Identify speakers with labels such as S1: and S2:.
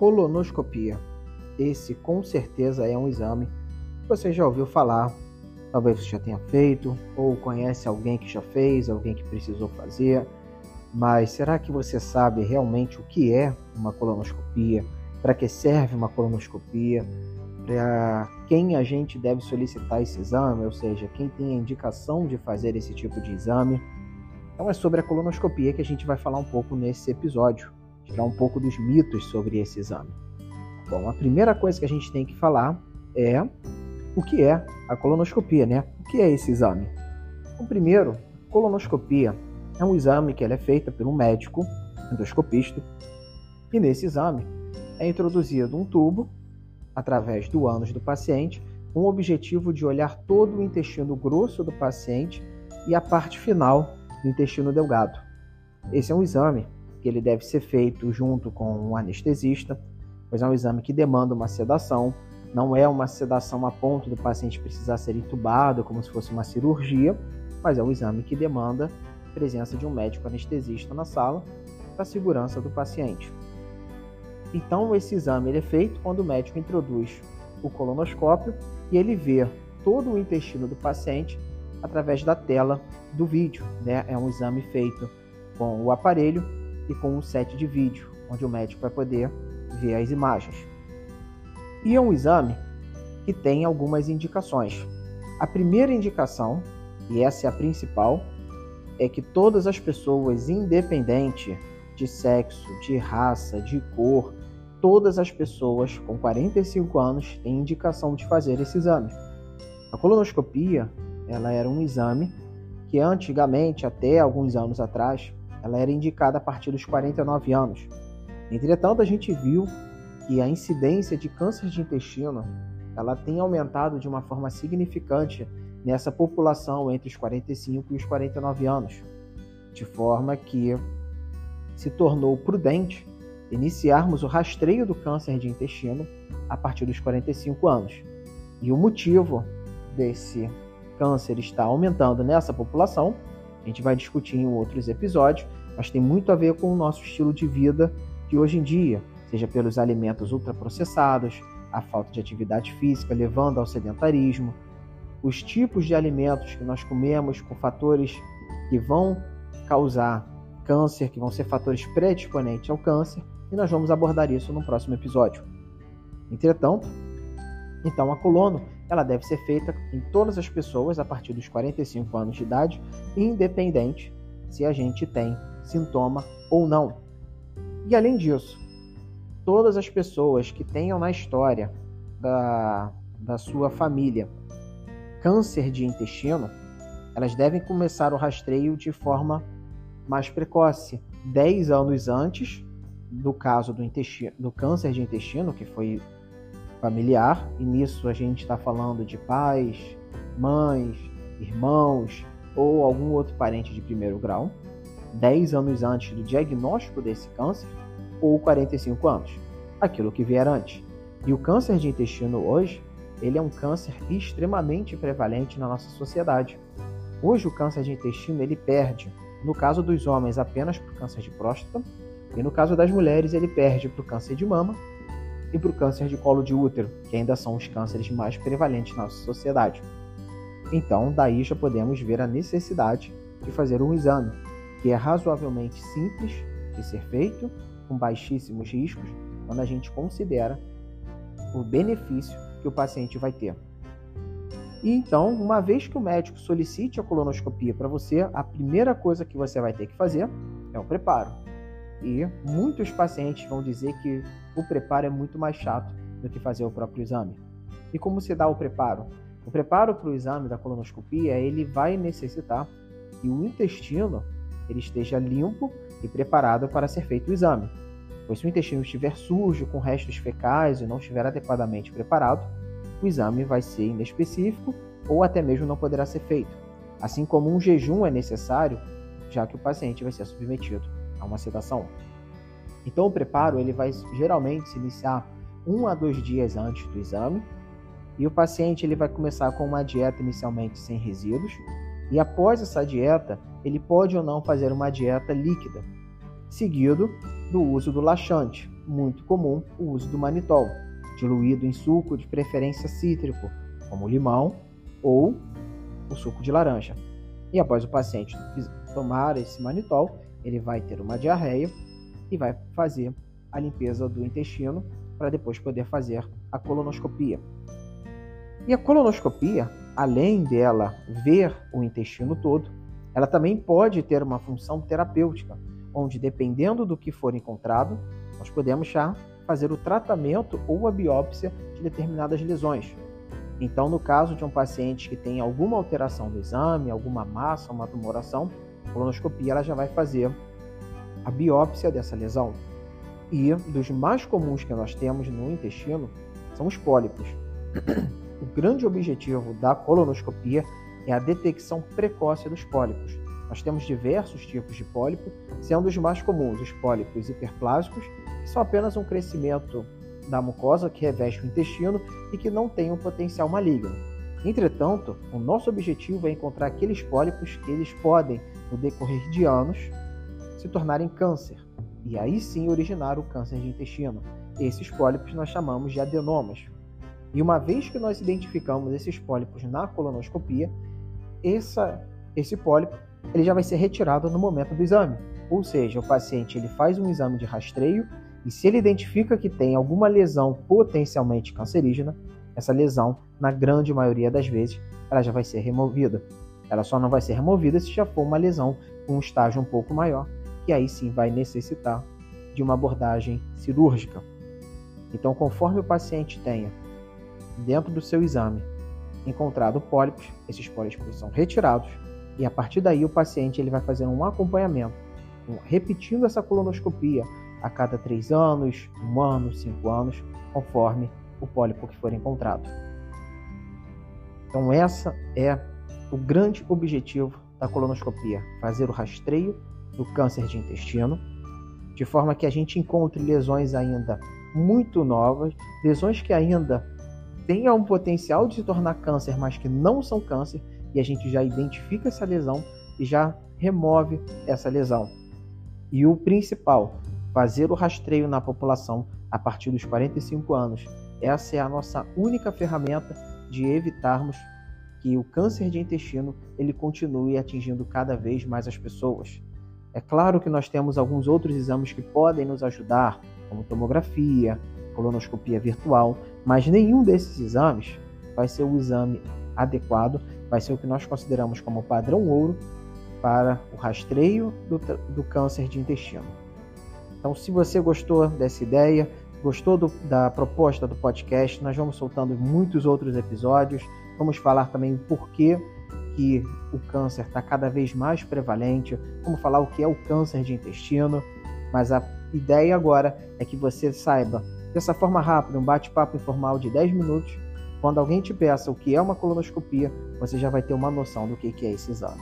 S1: colonoscopia. Esse com certeza é um exame que você já ouviu falar, talvez você já tenha feito, ou conhece alguém que já fez, alguém que precisou fazer. Mas será que você sabe realmente o que é uma colonoscopia? Para que serve uma colonoscopia? Para quem a gente deve solicitar esse exame, ou seja, quem tem a indicação de fazer esse tipo de exame? Então é sobre a colonoscopia que a gente vai falar um pouco nesse episódio, tirar um pouco dos mitos sobre esse exame. Bom, a primeira coisa que a gente tem que falar é o que é a colonoscopia, né? O que é esse exame? Então, primeiro, colonoscopia é um exame que é feita por um médico endoscopista e nesse exame é introduzido um tubo através do ânus do paciente com o objetivo de olhar todo o intestino grosso do paciente e a parte final do intestino delgado. Esse é um exame que ele deve ser feito junto com um anestesista, pois é um exame que demanda uma sedação, não é uma sedação a ponto do paciente precisar ser entubado como se fosse uma cirurgia, mas é um exame que demanda a presença de um médico anestesista na sala para a segurança do paciente. Então, esse exame é feito quando o médico introduz o colonoscópio e ele vê todo o intestino do paciente através da tela do vídeo. Né? É um exame feito com o aparelho e com um set de vídeo, onde o médico vai poder ver as imagens. E é um exame que tem algumas indicações. A primeira indicação, e essa é a principal, é que todas as pessoas, independente de sexo, de raça, de cor, todas as pessoas com 45 anos têm indicação de fazer esse exame. A colonoscopia, ela era um exame que antigamente, até alguns anos atrás, ela era indicada a partir dos 49 anos. Entretanto, a gente viu que a incidência de câncer de intestino, ela tem aumentado de uma forma significante nessa população entre os 45 e os 49 anos, de forma que se tornou prudente iniciarmos o rastreio do câncer de intestino a partir dos 45 anos. E o motivo desse câncer estar aumentando nessa população, a gente vai discutir em outros episódios, mas tem muito a ver com o nosso estilo de vida de hoje em dia, seja pelos alimentos ultraprocessados, a falta de atividade física levando ao sedentarismo, os tipos de alimentos que nós comemos com fatores que vão causar câncer, que vão ser fatores predisponentes ao câncer, e nós vamos abordar isso no próximo episódio. Entretanto, então a colono ela deve ser feita em todas as pessoas a partir dos 45 anos de idade, independente se a gente tem sintoma ou não. E além disso, todas as pessoas que tenham na história da, da sua família câncer de intestino, elas devem começar o rastreio de forma mais precoce, 10 anos antes do caso do, intestino, do câncer de intestino, que foi familiar, e nisso a gente está falando de pais, mães, irmãos ou algum outro parente de primeiro grau, 10 anos antes do diagnóstico desse câncer ou 45 anos, aquilo que vier antes. E o câncer de intestino hoje, ele é um câncer extremamente prevalente na nossa sociedade. Hoje o câncer de intestino ele perde, no caso dos homens apenas por câncer de próstata, e no caso das mulheres, ele perde para o câncer de mama e para o câncer de colo de útero, que ainda são os cânceres mais prevalentes na nossa sociedade. Então, daí já podemos ver a necessidade de fazer um exame, que é razoavelmente simples de ser feito, com baixíssimos riscos, quando a gente considera o benefício que o paciente vai ter. E então, uma vez que o médico solicite a colonoscopia para você, a primeira coisa que você vai ter que fazer é o preparo. E muitos pacientes vão dizer que o preparo é muito mais chato do que fazer o próprio exame. E como se dá o preparo? O preparo para o exame da colonoscopia, ele vai necessitar que o intestino ele esteja limpo e preparado para ser feito o exame. Pois se o intestino estiver sujo, com restos fecais e não estiver adequadamente preparado, o exame vai ser inespecífico ou até mesmo não poderá ser feito. Assim como um jejum é necessário, já que o paciente vai ser submetido a uma sedação. Então o preparo ele vai geralmente se iniciar um a dois dias antes do exame e o paciente ele vai começar com uma dieta inicialmente sem resíduos e após essa dieta ele pode ou não fazer uma dieta líquida, seguido do uso do laxante, muito comum o uso do manitol, diluído em suco de preferência cítrico, como limão ou o suco de laranja. E após o paciente tomar esse manitol, ele vai ter uma diarreia e vai fazer a limpeza do intestino para depois poder fazer a colonoscopia. E a colonoscopia, além dela ver o intestino todo, ela também pode ter uma função terapêutica, onde dependendo do que for encontrado, nós podemos já fazer o tratamento ou a biópsia de determinadas lesões. Então, no caso de um paciente que tem alguma alteração do exame, alguma massa, uma tumoração, colonoscopia ela já vai fazer a biópsia dessa lesão. E dos mais comuns que nós temos no intestino são os pólipos. O grande objetivo da colonoscopia é a detecção precoce dos pólipos. Nós temos diversos tipos de pólipo, sendo os mais comuns os pólipos hiperplásicos, que são apenas um crescimento da mucosa que reveste o intestino e que não tem um potencial maligno. Entretanto, o nosso objetivo é encontrar aqueles pólipos que eles podem, no decorrer de anos, se tornarem câncer e aí sim originar o câncer de intestino. Esses pólipos nós chamamos de adenomas. E uma vez que nós identificamos esses pólipos na colonoscopia, essa, esse pólipo ele já vai ser retirado no momento do exame. Ou seja, o paciente ele faz um exame de rastreio e se ele identifica que tem alguma lesão potencialmente cancerígena, essa lesão, na grande maioria das vezes, ela já vai ser removida. Ela só não vai ser removida se já for uma lesão com um estágio um pouco maior, que aí sim vai necessitar de uma abordagem cirúrgica. Então, conforme o paciente tenha dentro do seu exame encontrado pólipos, esses pólipos são retirados e a partir daí o paciente ele vai fazer um acompanhamento, repetindo essa colonoscopia a cada três anos, um ano, cinco anos, conforme o pólipo que for encontrado. Então essa é o grande objetivo da colonoscopia, fazer o rastreio do câncer de intestino, de forma que a gente encontre lesões ainda muito novas, lesões que ainda tenham um potencial de se tornar câncer, mas que não são câncer, e a gente já identifica essa lesão e já remove essa lesão. E o principal, fazer o rastreio na população a partir dos 45 anos. Essa é a nossa única ferramenta de evitarmos que o câncer de intestino ele continue atingindo cada vez mais as pessoas. É claro que nós temos alguns outros exames que podem nos ajudar, como tomografia, colonoscopia virtual, mas nenhum desses exames vai ser o exame adequado, vai ser o que nós consideramos como padrão ouro para o rastreio do, do câncer de intestino. Então, se você gostou dessa ideia, gostou do, da proposta do podcast, nós vamos soltando muitos outros episódios. Vamos falar também o porquê que o câncer está cada vez mais prevalente, vamos falar o que é o câncer de intestino, mas a ideia agora é que você saiba, dessa forma rápida, um bate-papo informal de 10 minutos, quando alguém te peça o que é uma colonoscopia, você já vai ter uma noção do que é esse exame.